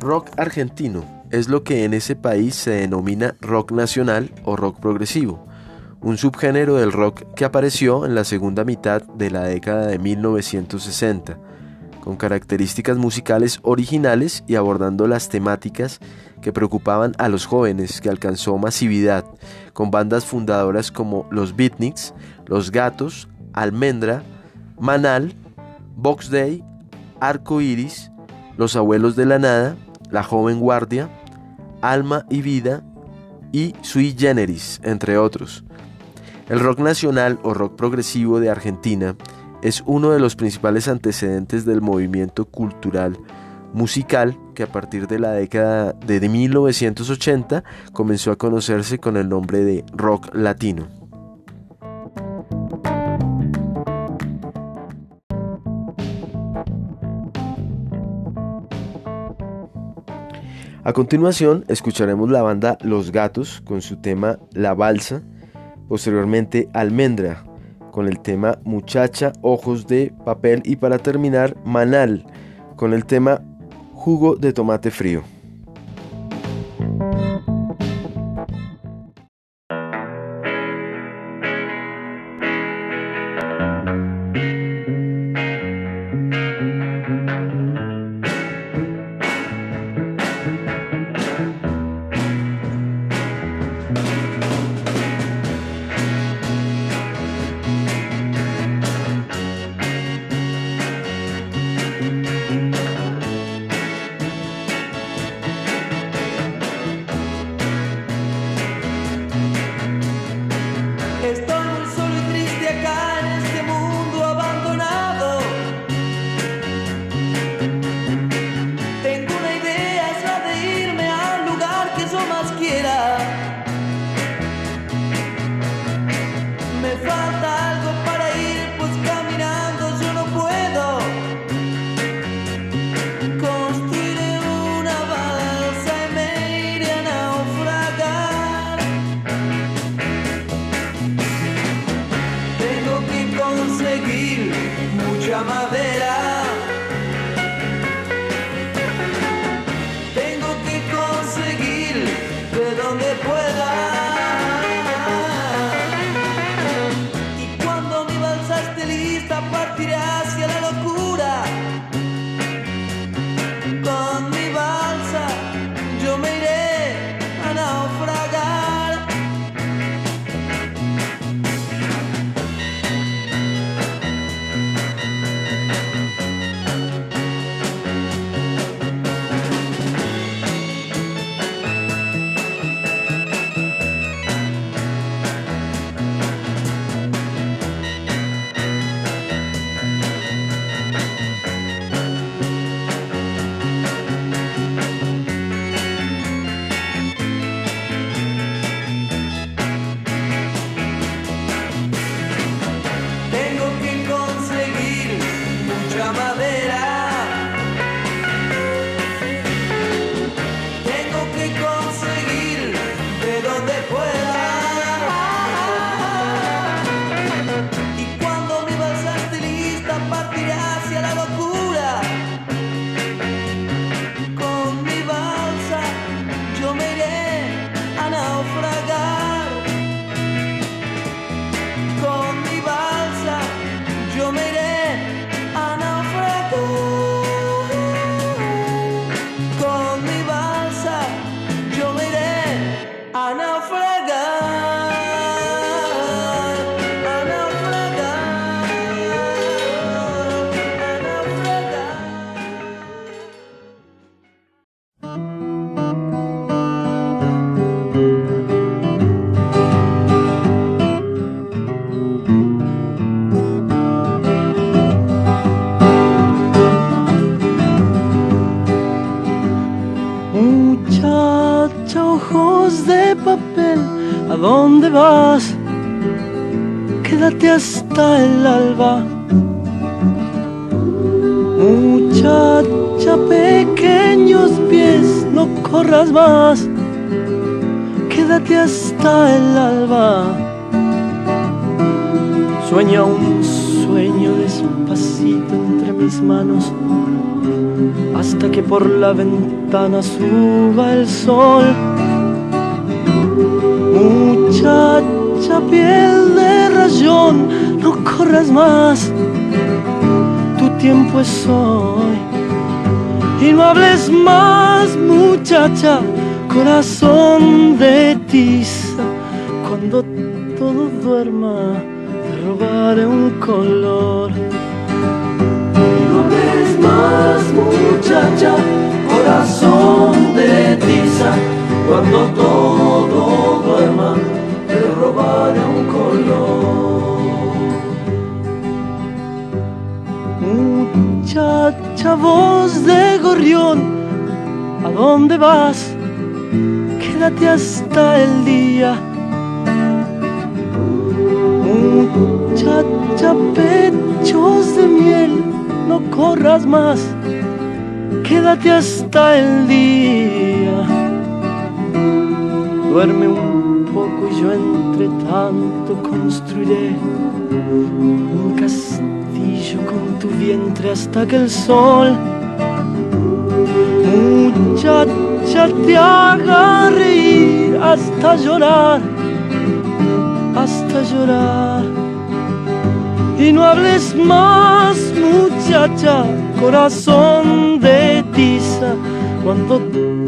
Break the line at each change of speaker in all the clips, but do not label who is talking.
Rock argentino es lo que en ese país se denomina rock nacional o rock progresivo, un subgénero del rock que apareció en la segunda mitad de la década de 1960, con características musicales originales y abordando las temáticas que preocupaban a los jóvenes, que alcanzó masividad con bandas fundadoras como Los Beatniks, Los Gatos, Almendra, Manal, Box Day, Arco Iris, Los Abuelos de la Nada, La Joven Guardia, Alma y Vida y Sui Generis, entre otros. El rock nacional o rock progresivo de Argentina es uno de los principales antecedentes del movimiento cultural musical que a partir de la década de 1980 comenzó a conocerse con el nombre de rock latino. A continuación escucharemos la banda Los Gatos con su tema La Balsa, posteriormente Almendra con el tema Muchacha, Ojos de Papel y para terminar Manal con el tema Jugo de Tomate Frío.
Corras más, quédate hasta el alba. Sueña un sueño despacito entre mis manos, hasta que por la ventana suba el sol. Muchacha piel de rayón, no corras más, tu tiempo es hoy. Y no hables más, muchacha, corazón de tiza, cuando todo duerma, te robaré un color. No hables más, muchacha, corazón de tiza, cuando todo duerma, te robaré un color. Muchacha, voz de gorrión, ¿a dónde vas? Quédate hasta el día. Muchacha, pechos de miel, no corras más, quédate hasta el día. Duerme un poco y yo entre tanto construiré un castillo con tu vientre hasta que el sol, te haga reír hasta llorar, hasta llorar. Y no hables más, muchacha, corazón de tiza, cuando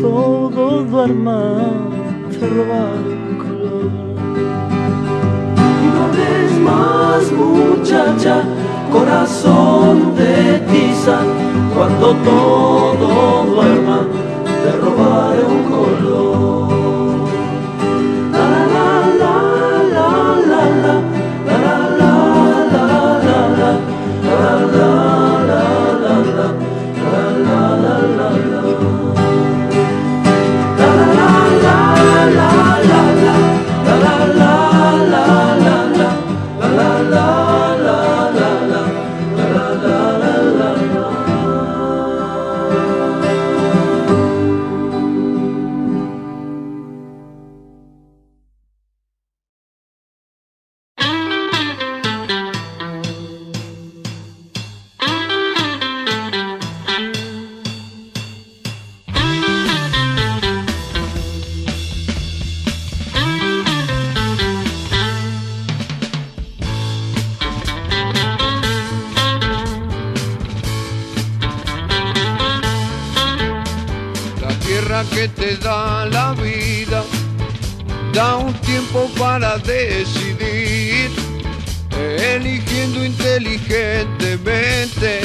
todo duerma, te robar color. Y no hables más, muchacha, corazón de tiza, cuando todo duerma, te robaré un color.
Para decidir, eligiendo inteligentemente.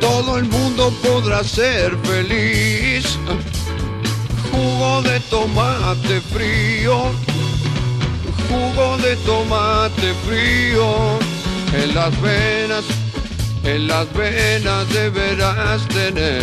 Todo el mundo podrá ser feliz. Jugo de tomate frío, jugo de tomate frío en las venas, en las venas deberás tener.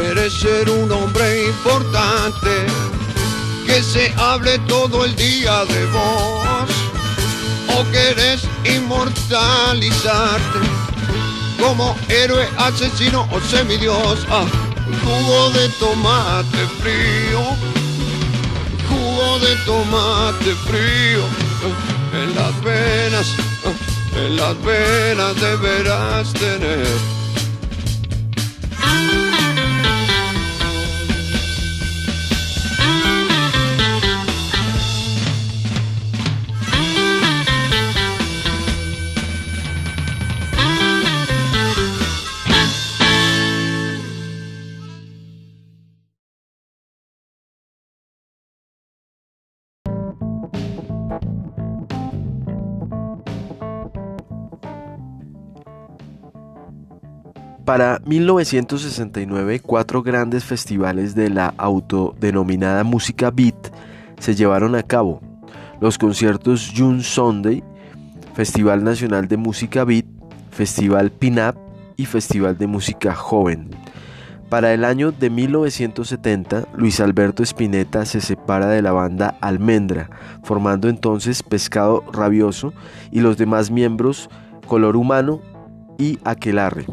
Quieres ser un hombre importante, que se hable todo el día de vos, o querés inmortalizarte como héroe, asesino o semidios, ah, jugo de tomate frío, jugo de tomate frío, en las venas, en las venas deberás tener.
Para 1969, cuatro grandes festivales de la autodenominada música beat se llevaron a cabo. Los conciertos June Sunday, Festival Nacional de Música Beat, Festival Pin-Up y Festival de Música Joven. Para el año de 1970, Luis Alberto Spinetta se separa de la banda Almendra, formando entonces Pescado Rabioso y los demás miembros Color Humano y Aquelarre.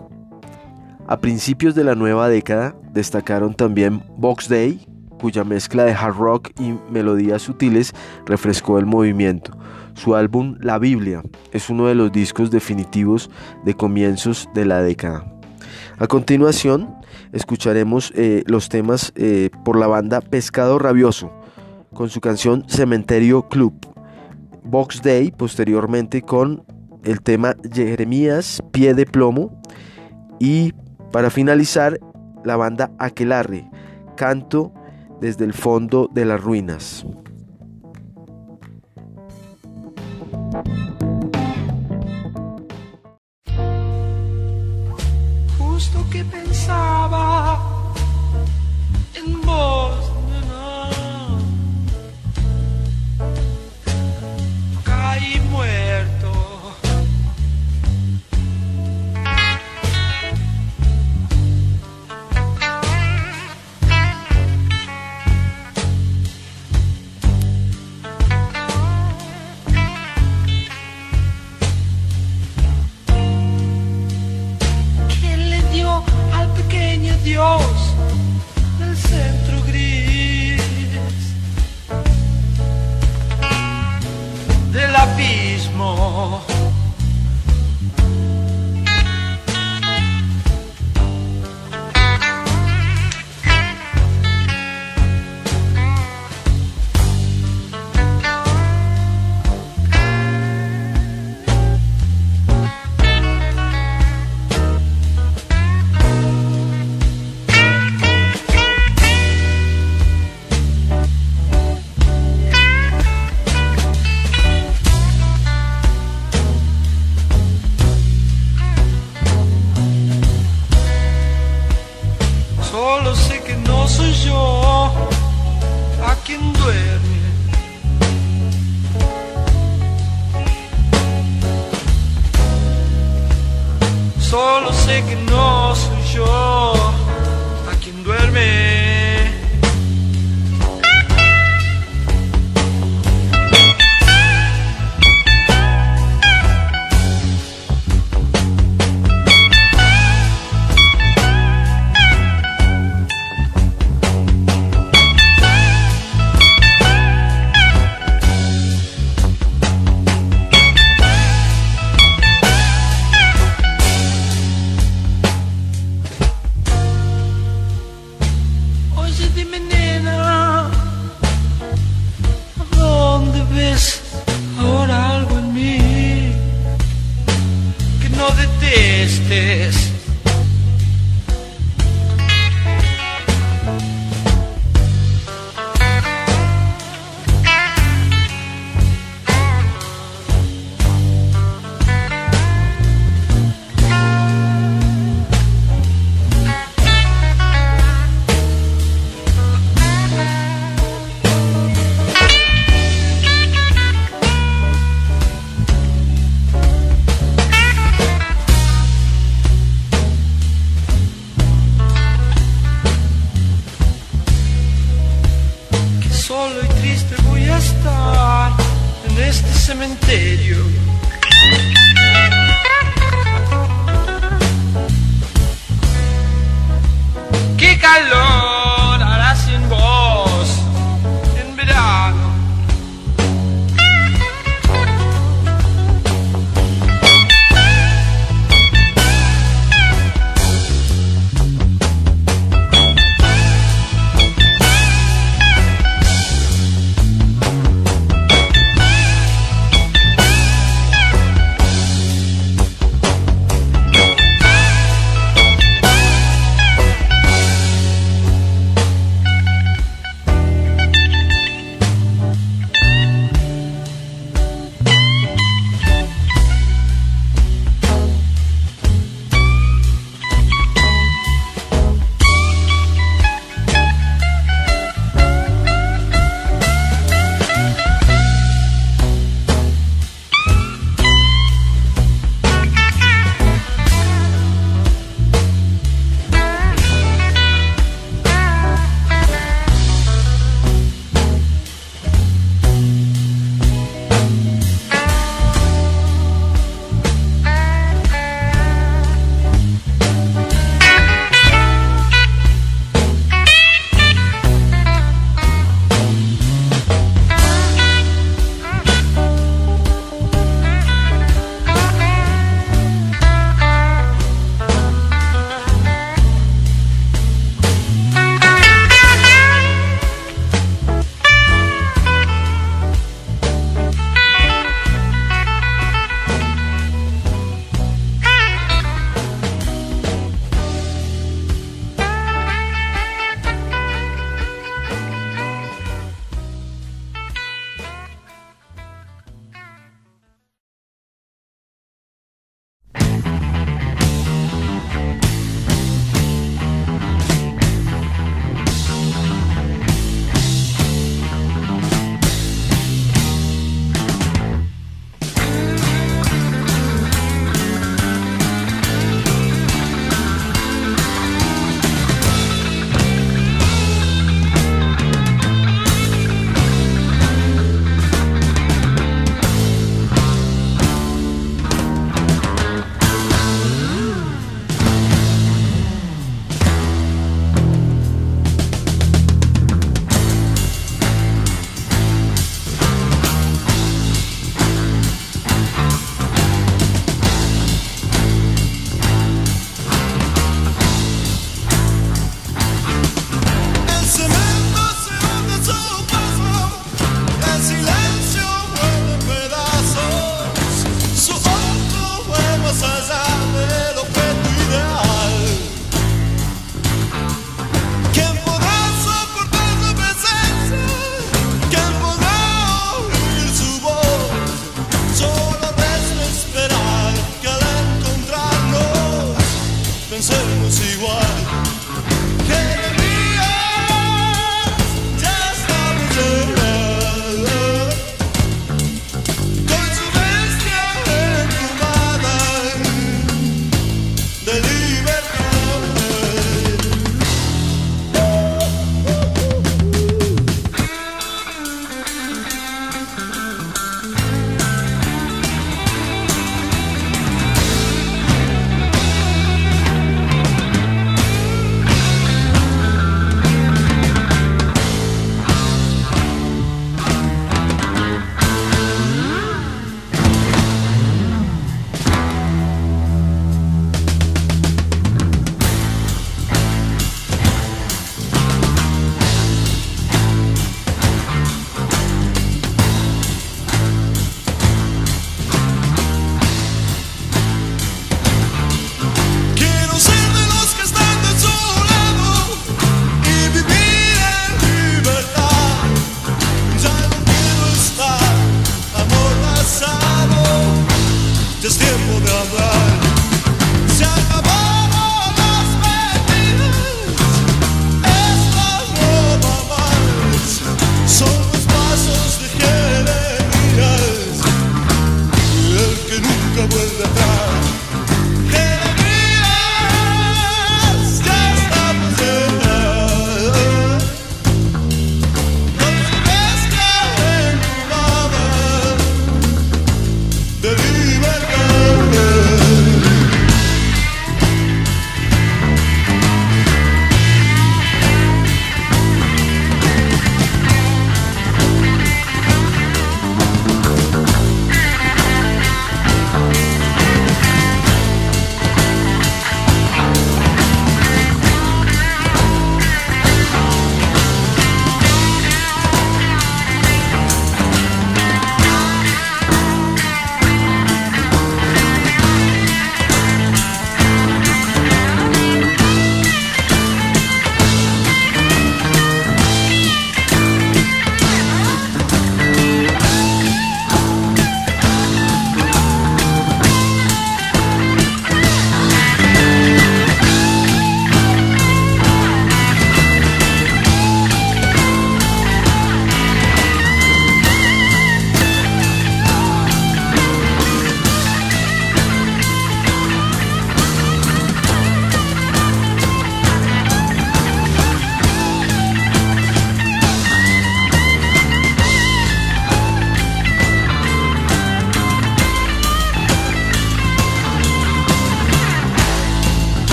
A principios de la nueva década destacaron también Box Day, cuya mezcla de hard rock y melodías sutiles refrescó el movimiento. Su álbum La Biblia es uno de los discos definitivos de comienzos de la década. A continuación, escucharemos eh, los temas eh, por la banda Pescado Rabioso, con su canción Cementerio Club. Box Day, posteriormente con el tema Jeremías Pie de Plomo y para finalizar, la banda Aquelarre, Canto desde el fondo de las ruinas.
Justo que pensaba en vos, Caí muerto.
no detestes.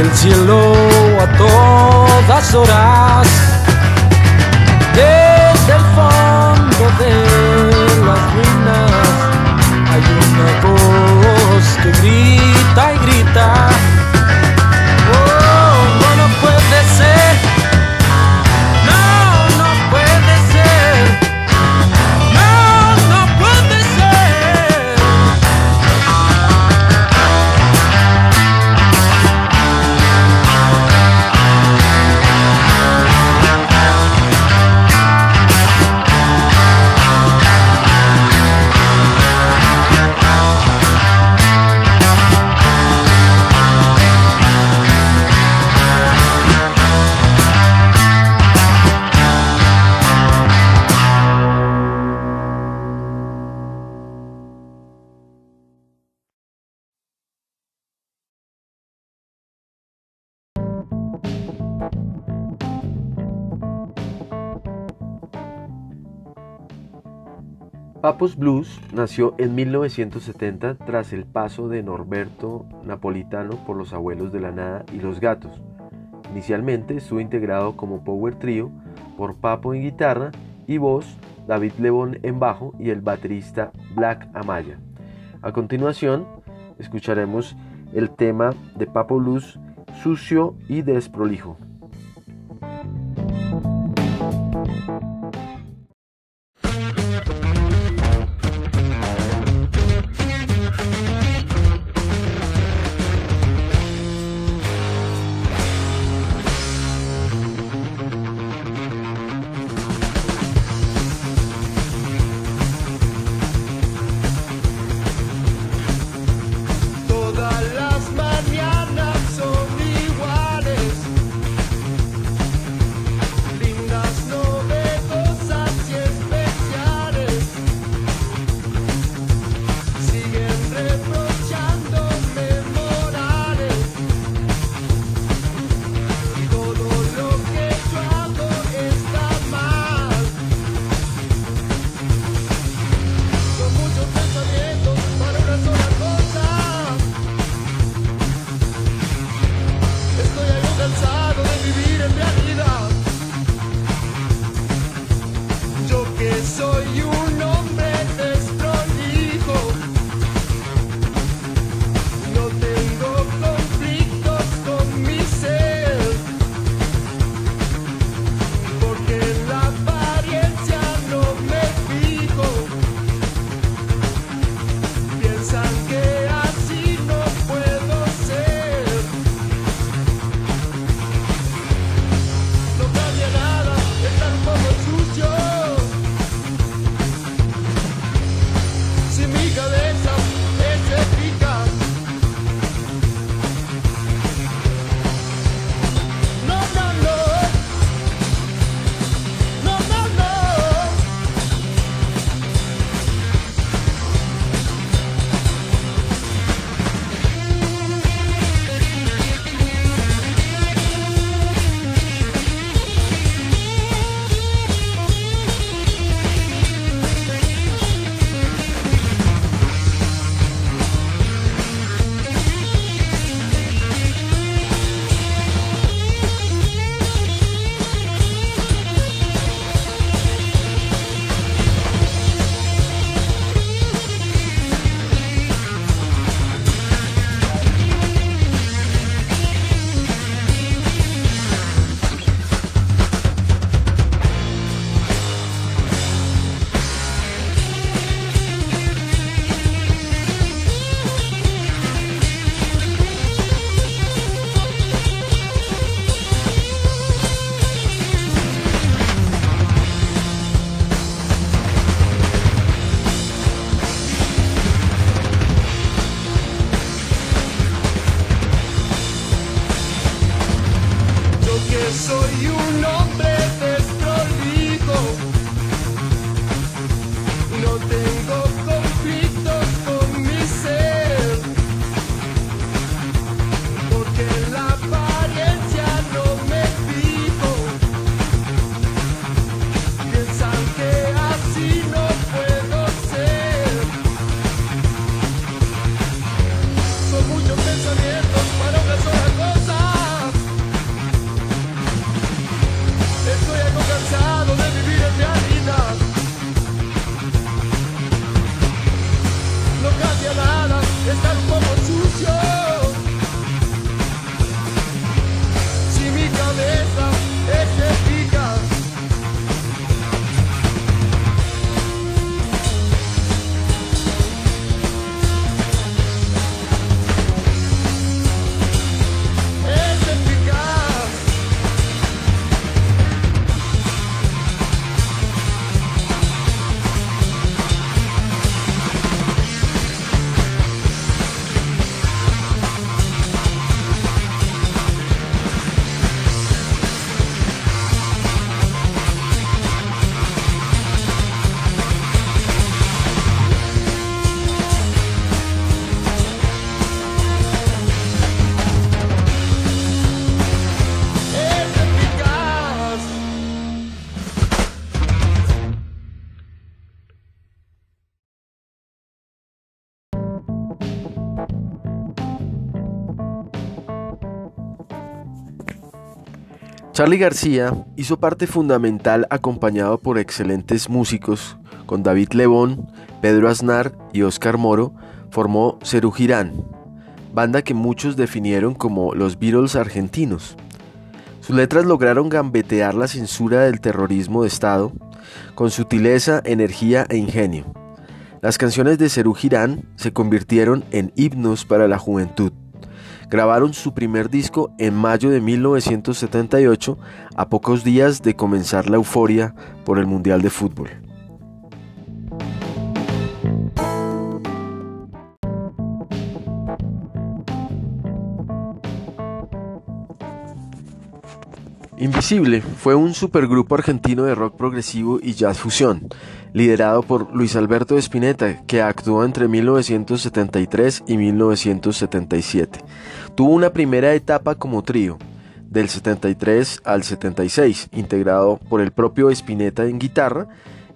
until
Capos Blues nació en 1970 tras el paso de Norberto Napolitano por los Abuelos de la Nada y Los Gatos. Inicialmente estuvo integrado como Power Trio por Papo en guitarra y voz, David Lebón en bajo y el baterista Black Amaya. A continuación escucharemos el tema de Papo Blues, Sucio y Desprolijo. Charlie García hizo parte fundamental acompañado por excelentes músicos, con David Lebón, Pedro Aznar y Oscar Moro, formó Cerú Girán, banda que muchos definieron como los Beatles argentinos. Sus letras lograron gambetear la censura del terrorismo de Estado con sutileza, energía e ingenio. Las canciones de Cerú Girán se convirtieron en himnos para la juventud. Grabaron su primer disco en mayo de 1978, a pocos días de comenzar la euforia por el Mundial de Fútbol. Invisible fue un supergrupo argentino de rock progresivo y jazz fusión, liderado por Luis Alberto Spinetta, que actuó entre 1973 y 1977. Tuvo una primera etapa como trío, del 73 al 76, integrado por el propio Spinetta en guitarra,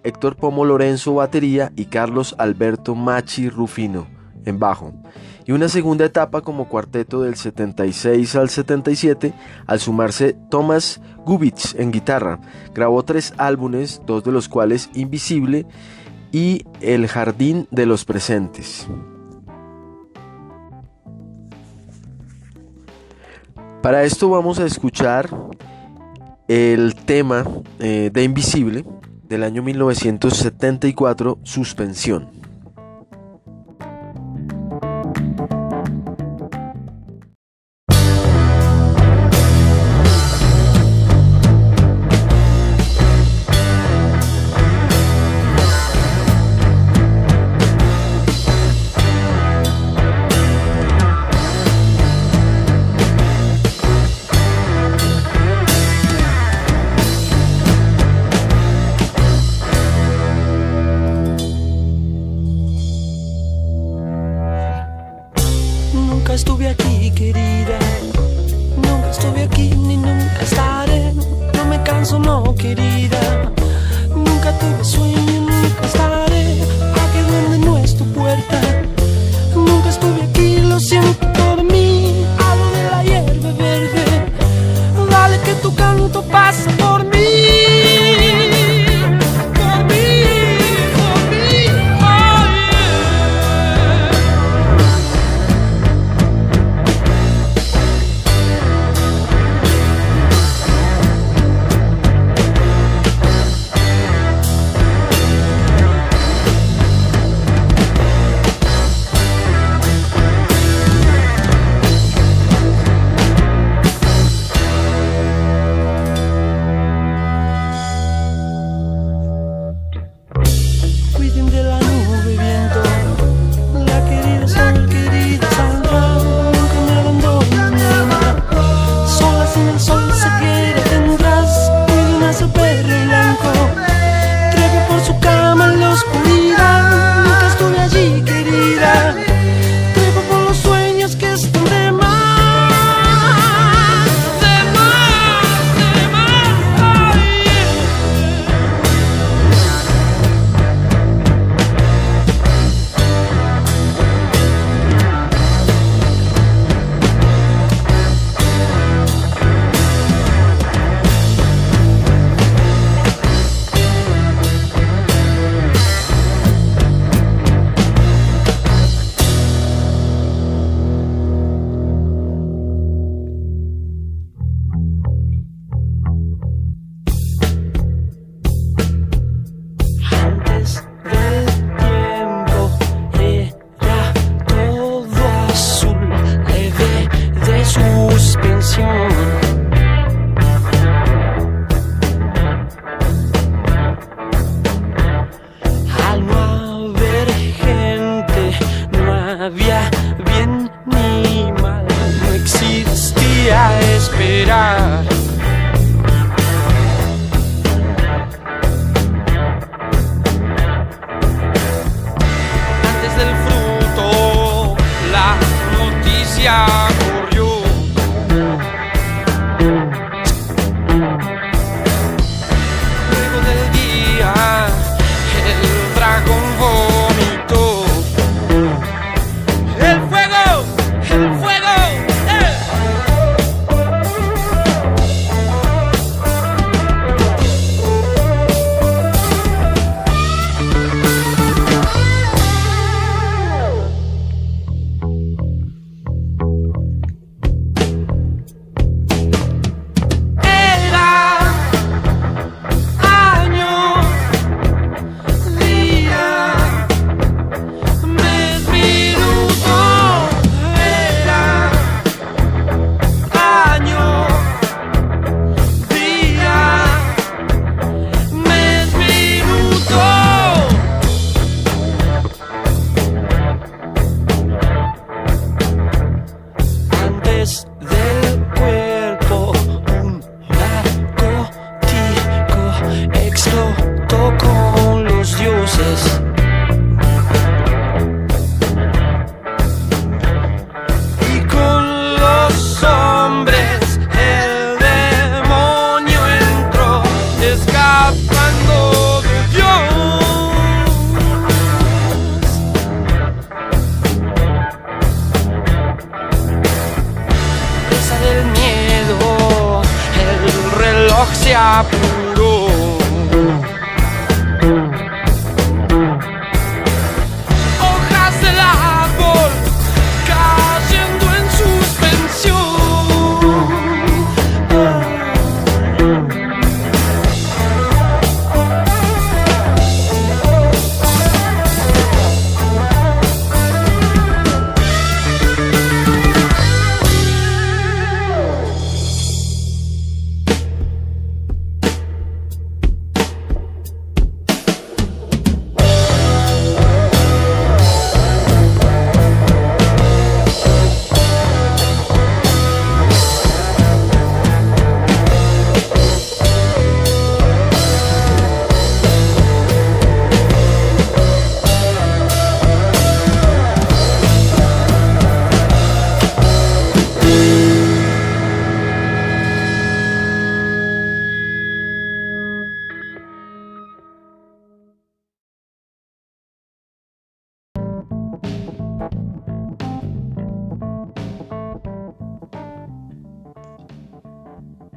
Héctor Pomo Lorenzo batería y Carlos Alberto Machi Rufino en bajo y una segunda etapa como cuarteto del 76 al 77 al sumarse Thomas Gubitz en guitarra. Grabó tres álbumes, dos de los cuales Invisible y El Jardín de los Presentes. Para esto vamos a escuchar el tema eh, de Invisible del año 1974, Suspensión.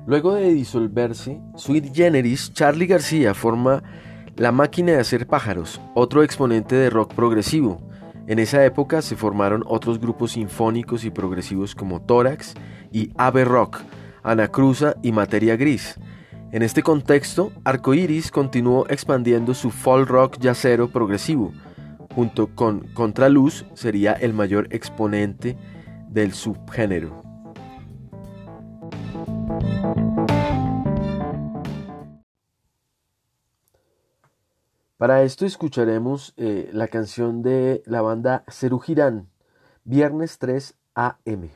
Luego de disolverse, Sweet Generis, Charlie García forma La Máquina de Hacer Pájaros, otro exponente de rock progresivo. En esa época se formaron otros grupos sinfónicos y progresivos como Tórax y Ave Rock, Anacruza y Materia Gris. En este contexto, Arcoiris continuó expandiendo su folk rock yacero progresivo. Junto con Contraluz sería el mayor exponente del subgénero. Para esto escucharemos eh, la canción de la banda Cerugirán, Viernes 3 AM.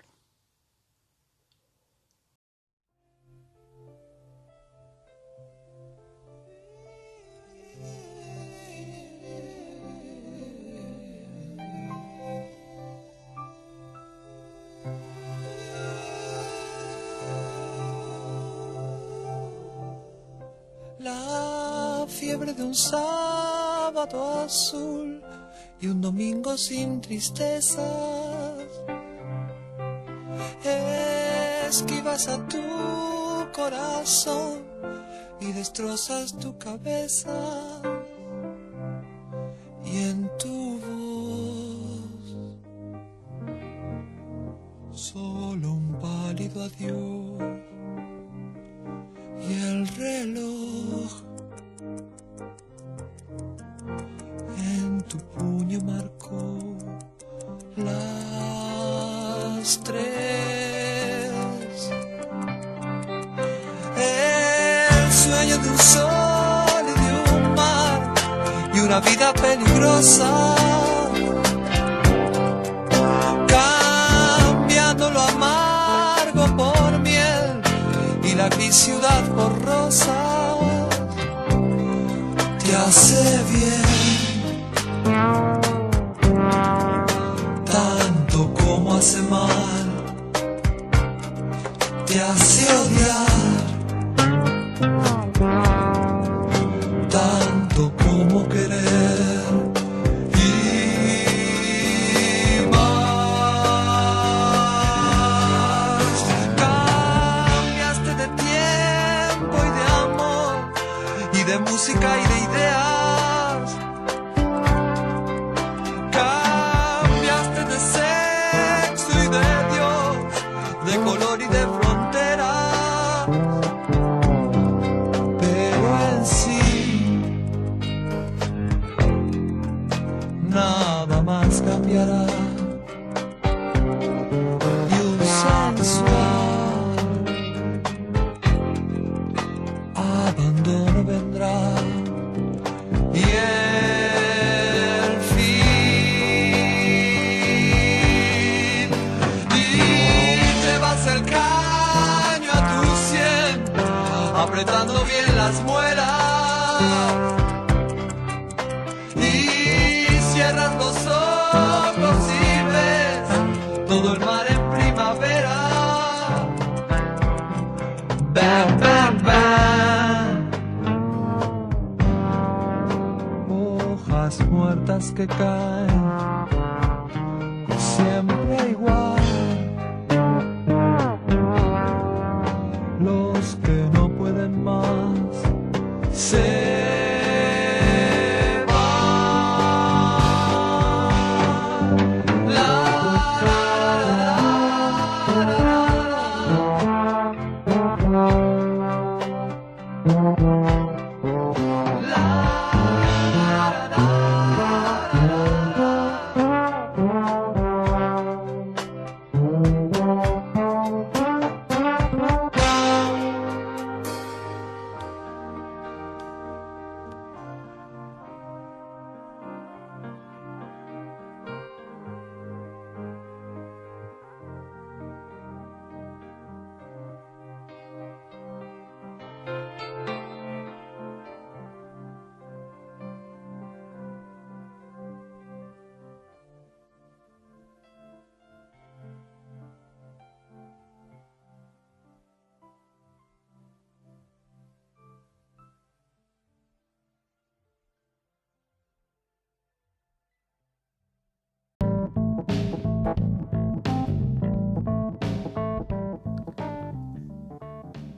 De un sábado azul y un domingo sin tristezas. Esquivas a tu corazón y destrozas tu cabeza. Y en tu voz solo un pálido adiós y el reloj tu puño marcó las tres. El sueño de un sol y de un mar y una vida peligrosa. Cambiando lo amargo por miel y la gris ciudad por rosa te hace bien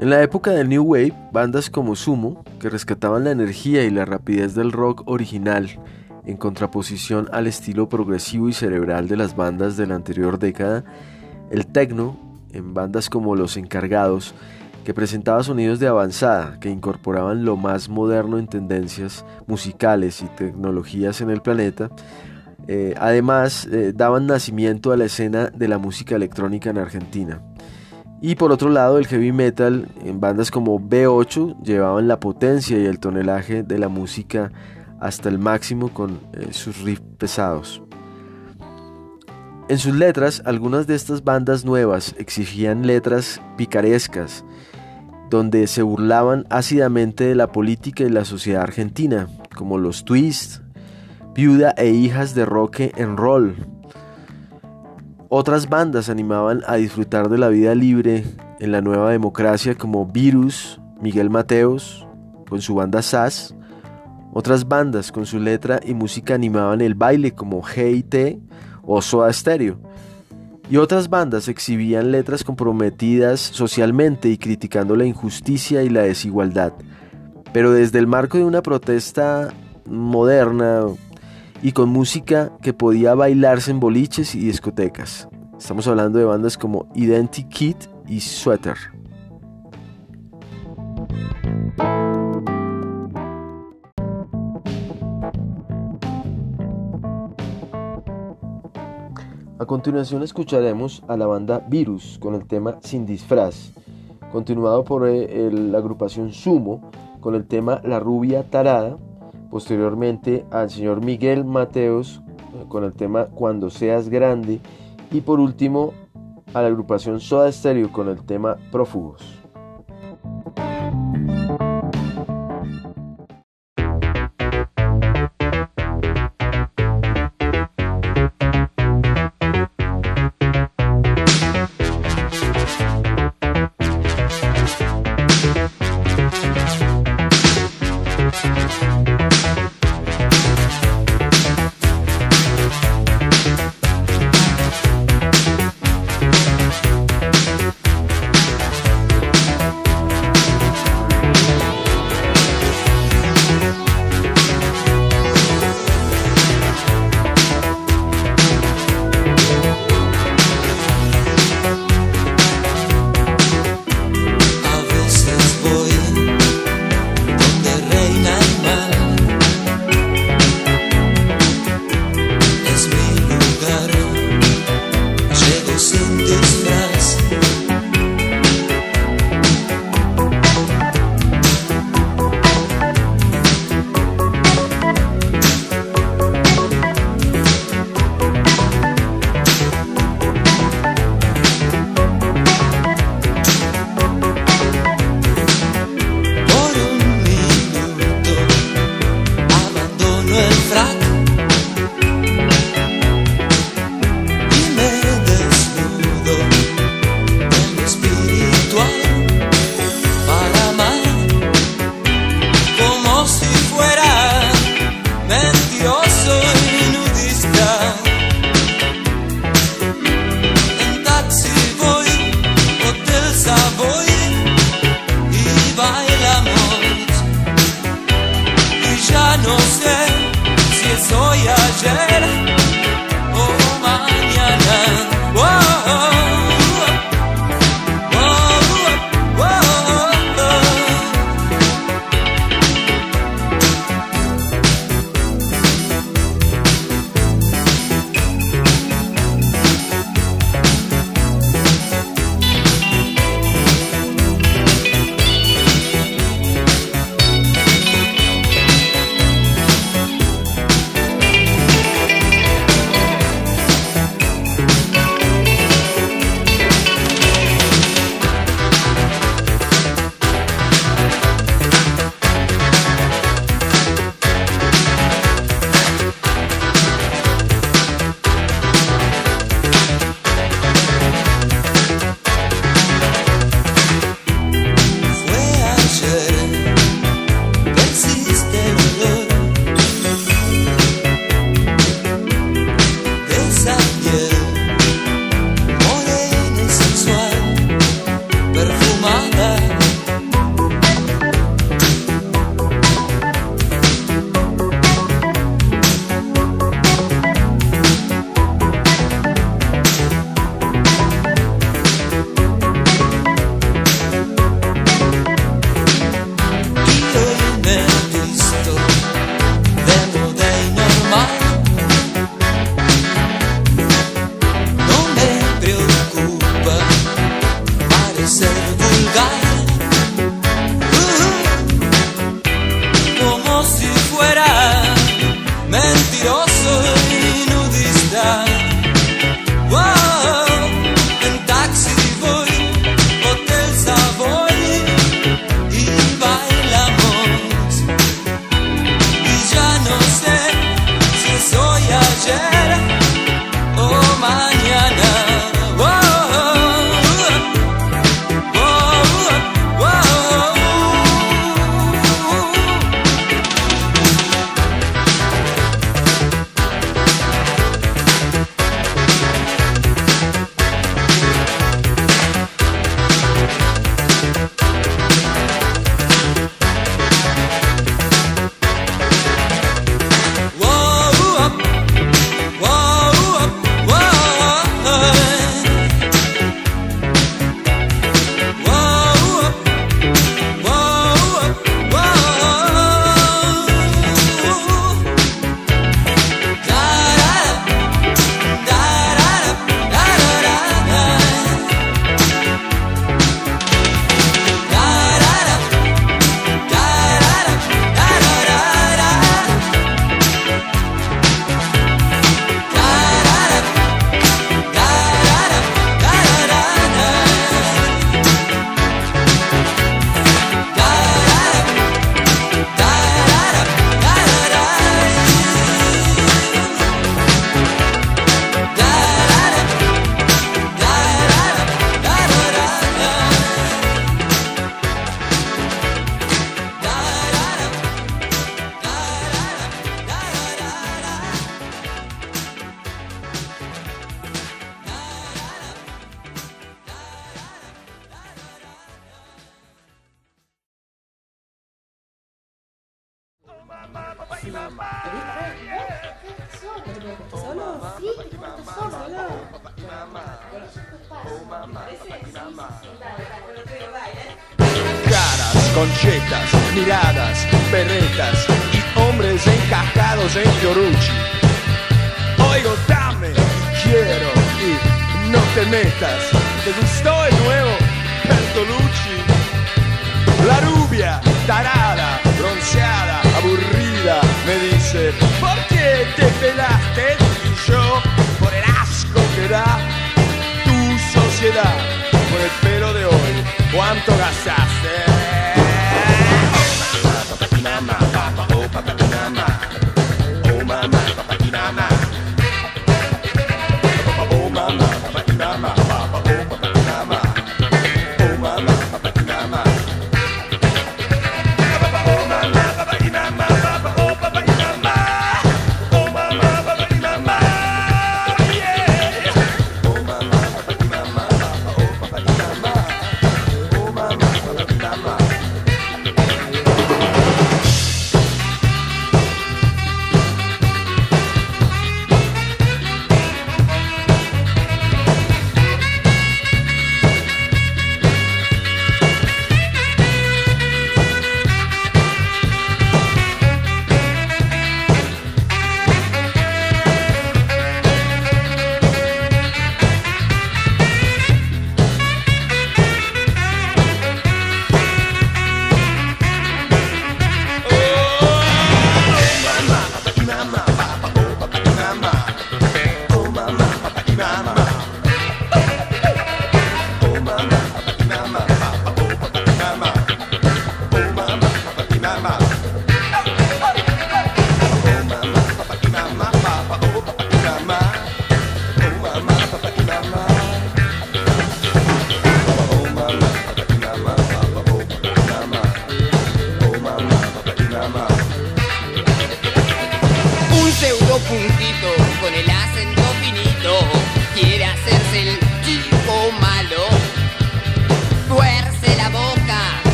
En la
época del New Wave, bandas como Sumo, que rescataban la energía y la rapidez del rock original, en contraposición al estilo progresivo y cerebral de las bandas de la anterior década, el techno, en bandas como Los Encargados, que presentaba sonidos de avanzada que incorporaban lo más moderno en tendencias musicales y tecnologías en el planeta, eh, además eh, daban nacimiento a la escena de la música electrónica en Argentina. Y por otro lado, el heavy metal en bandas como B8 llevaban la potencia y el tonelaje de la música hasta el máximo con eh, sus riffs pesados. En sus letras, algunas de estas bandas nuevas exigían letras picarescas, donde se burlaban ácidamente de la política y la sociedad argentina, como los Twist, Viuda e Hijas de Roque en Roll, otras bandas animaban a disfrutar de la vida libre en la nueva democracia como Virus, Miguel Mateos, con su banda SAS. Otras bandas con su letra y música animaban el baile como GT o Soda Stereo. Y otras bandas exhibían letras comprometidas socialmente y criticando la injusticia y la desigualdad. Pero desde el marco de una protesta moderna y con música que podía bailarse en boliches y discotecas. Estamos hablando de bandas como Identikit y Sweater. A continuación escucharemos a la banda Virus con el tema Sin disfraz, continuado por eh, la agrupación Sumo con el tema La rubia tarada posteriormente al señor Miguel Mateos con el tema Cuando seas grande y por último a la agrupación Soda Stereo con el tema Prófugos.